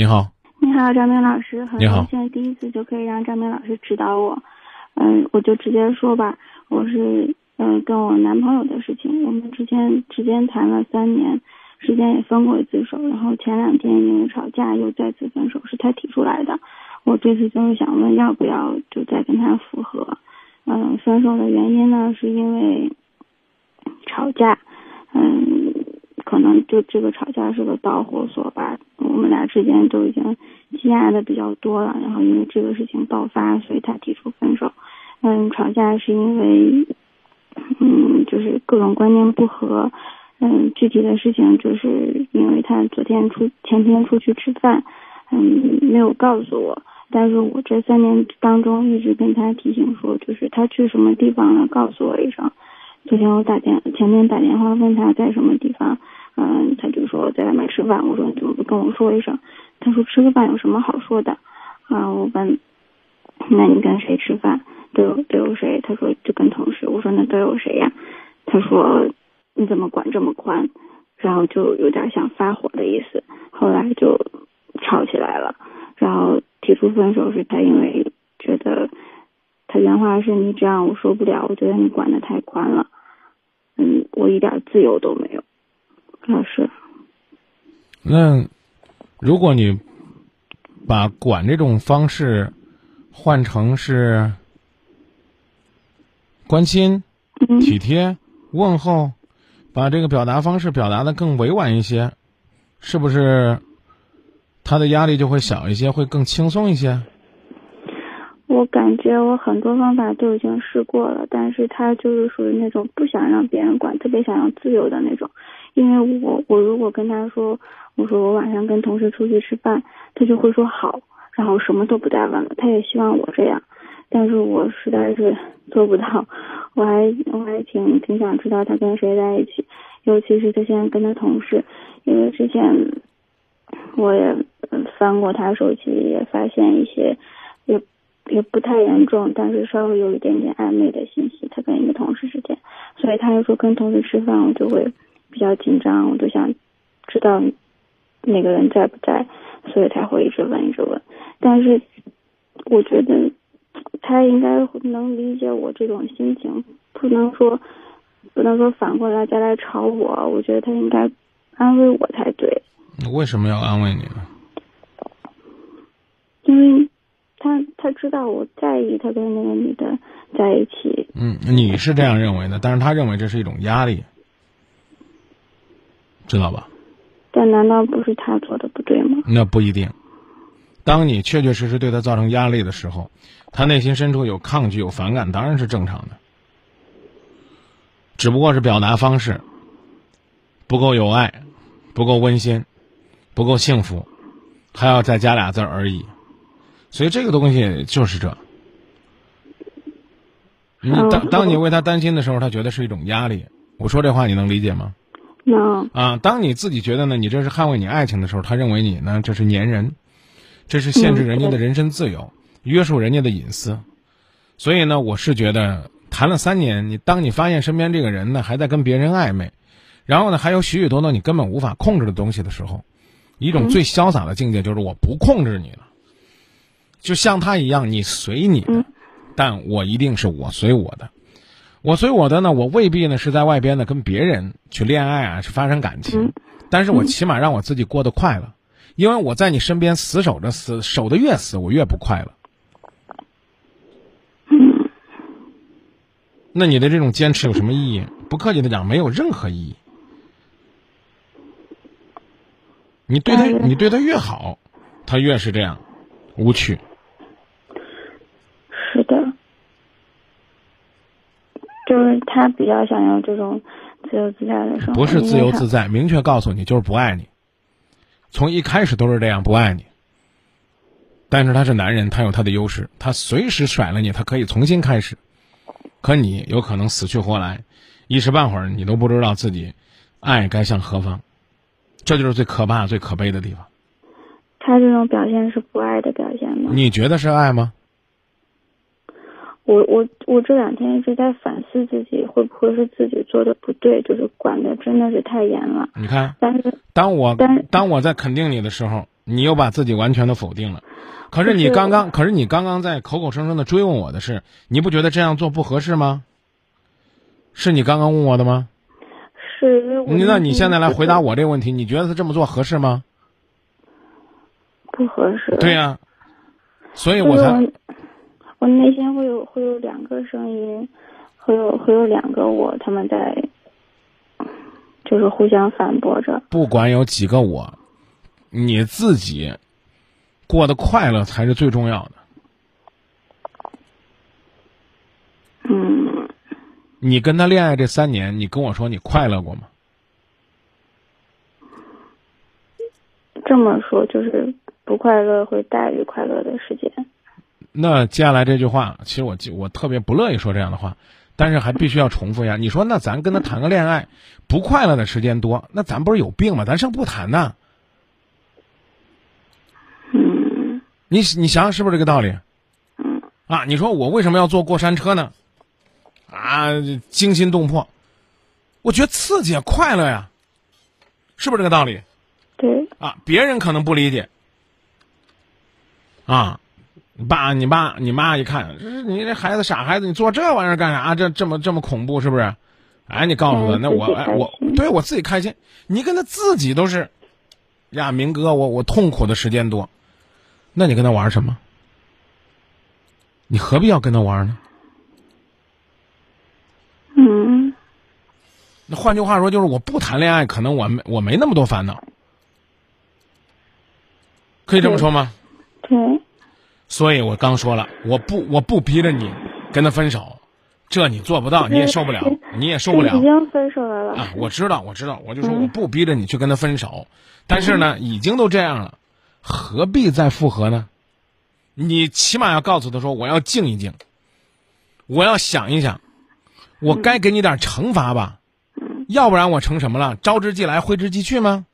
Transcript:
你好，你好，张明老师，很你好高兴第一次就可以让张明老师指导我。嗯，我就直接说吧，我是嗯跟我男朋友的事情，我们之前之间谈了三年，时间也分过一次手，然后前两天因为吵架又再次分手，是他提出来的。我这次就是想问，要不要就再跟他复合？嗯，分手的原因呢，是因为吵架，嗯，可能就这个吵架是个导火索吧。我们俩之间都已经积压的比较多了，然后因为这个事情爆发，所以他提出分手。嗯，吵架是因为，嗯，就是各种观念不合。嗯，具体的事情就是因为他昨天出前天出去吃饭，嗯，没有告诉我。但是我这三年当中一直跟他提醒说，就是他去什么地方了，告诉我一声。昨天我打电，前天打电话问他在什么地方，嗯，他就说在外面吃饭。我说你怎么不跟我说一声？他说吃个饭有什么好说的？啊，我问，那你跟谁吃饭？都有都有谁？他说就跟同事。我说那都有谁呀？他说你怎么管这么宽？然后就有点想发火的意思，后来就吵起来了，然后提出分手是他因为觉得他原话是你这样我受不了，我觉得你管的太宽了，嗯，我一点自由都没有，老师，那如果你把管这种方式换成是关心、嗯体贴、问候，把这个表达方式表达的更委婉一些，是不是他的压力就会小一些，会更轻松一些？我感觉我很多方法都已经试过了，但是他就是属于那种不想让别人管，特别想要自由的那种。因为我我如果跟他说，我说我晚上跟同事出去吃饭，他就会说好，然后什么都不带问了。他也希望我这样，但是我实在是做不到。我还我还挺挺想知道他跟谁在一起，尤其是他现在跟他同事，因为之前我也翻过他手机，也发现一些也也不太严重，但是稍微有一点点暧昧的信息，他跟一个同事之间，所以他就说跟同事吃饭，我就会比较紧张，我就想知道那个人在不在，所以才会一直问一直问。但是我觉得他应该能理解我这种心情，不能说不能说反过来再来吵我，我觉得他应该安慰我才对。为什么要安慰你呢？因为他他知道我在意他跟那个女的在一起，嗯，你是这样认为的，但是他认为这是一种压力，知道吧？但难道不是他做的不对吗？那不一定。当你确确实实对他造成压力的时候，他内心深处有抗拒、有反感，当然是正常的。只不过是表达方式不够有爱，不够温馨，不够幸福，还要再加俩字儿而已。所以这个东西就是这。你当当你为他担心的时候，他觉得是一种压力。我说这话你能理解吗？能，啊，当你自己觉得呢，你这是捍卫你爱情的时候，他认为你呢这是粘人，这是限制人家的人身自由，约束人家的隐私。所以呢，我是觉得谈了三年，你当你发现身边这个人呢还在跟别人暧昧，然后呢还有许许多多你根本无法控制的东西的时候，一种最潇洒的境界就是我不控制你了，就像他一样，你随你的，但我一定是我随我的。我随我的呢，我未必呢是在外边呢跟别人去恋爱啊，去发生感情，但是我起码让我自己过得快乐，因为我在你身边死守着，死守的越死，我越不快乐。那你的这种坚持有什么意义？不客气的讲，没有任何意义。你对他，你对他越好，他越是这样无趣。是的，就是他比较想要这种自由自在的生活，不是自由自在。明确告诉你就是不爱你，从一开始都是这样不爱你。但是他是男人，他有他的优势，他随时甩了你，他可以重新开始。可你有可能死去活来，一时半会儿你都不知道自己爱该向何方，这就是最可怕、最可悲的地方。他这种表现是不爱的表现吗？你觉得是爱吗？我我我这两天一直在反思自己，会不会是自己做的不对，就是管的真的是太严了。你看，但是当我但当我在肯定你的时候，你又把自己完全的否定了。可是你刚刚，可是你刚刚在口口声声的追问我的是，你不觉得这样做不合适吗？是你刚刚问我的吗？是。那你现在来回答我这个问题，你觉得他这么做合适吗？不合适。对呀，所以我才，我内心会有会有两个声音，会有会有两个我，他们在，就是互相反驳着。不管有几个我，你自己。过得快乐才是最重要的。嗯。你跟他恋爱这三年，你跟我说你快乐过吗？这么说就是不快乐会大于快乐的时间。那接下来这句话，其实我我特别不乐意说这样的话，但是还必须要重复一下。你说那咱跟他谈个恋爱，不快乐的时间多，那咱不是有病吗？咱剩不谈呢？你你想想是不是这个道理？嗯。啊，你说我为什么要坐过山车呢？啊，惊心动魄，我觉得刺激快乐呀，是不是这个道理？对。啊，别人可能不理解。啊，爸，你爸你妈一看，你这孩子傻孩子，你做这玩意儿干啥？这这么这么恐怖，是不是？哎，你告诉他，那我哎我对我自己开心，你跟他自己都是呀，明哥，我我痛苦的时间多。那你跟他玩什么？你何必要跟他玩呢？嗯。那换句话说，就是我不谈恋爱，可能我没我没那么多烦恼，可以这么说吗？对。所以我刚说了，我不我不逼着你跟他分手，这你做不到，你也受不了，你也受不了。已经分手了。啊，我知道，我知道，我就说我不逼着你去跟他分手，但是呢，已经都这样了。何必再复合呢？你起码要告诉他说：“我要静一静，我要想一想，我该给你点惩罚吧，要不然我成什么了？招之即来，挥之即去吗？”